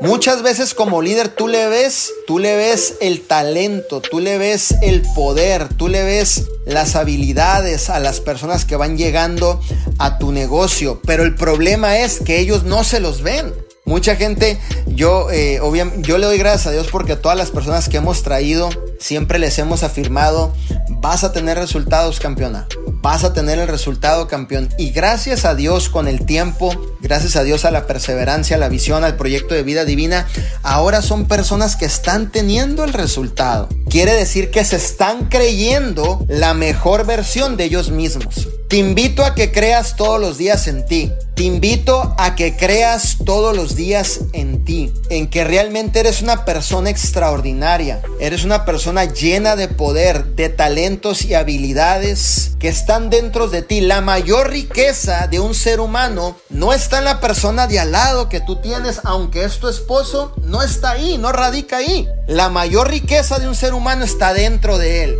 Muchas veces como líder tú le ves, tú le ves el talento, tú le ves el poder, tú le ves las habilidades a las personas que van llegando a tu negocio, pero el problema es que ellos no se los ven. Mucha gente, yo, eh, yo le doy gracias a Dios porque a todas las personas que hemos traído, siempre les hemos afirmado, vas a tener resultados, campeona. Vas a tener el resultado, campeón. Y gracias a Dios con el tiempo, gracias a Dios a la perseverancia, a la visión, al proyecto de vida divina, ahora son personas que están teniendo el resultado. Quiere decir que se están creyendo la mejor versión de ellos mismos. Te invito a que creas todos los días en ti. Te invito a que creas todos los días en ti, en que realmente eres una persona extraordinaria, eres una persona llena de poder, de talentos y habilidades que están dentro de ti. La mayor riqueza de un ser humano no está en la persona de al lado que tú tienes, aunque es tu esposo, no está ahí, no radica ahí. La mayor riqueza de un ser humano humano está dentro de él.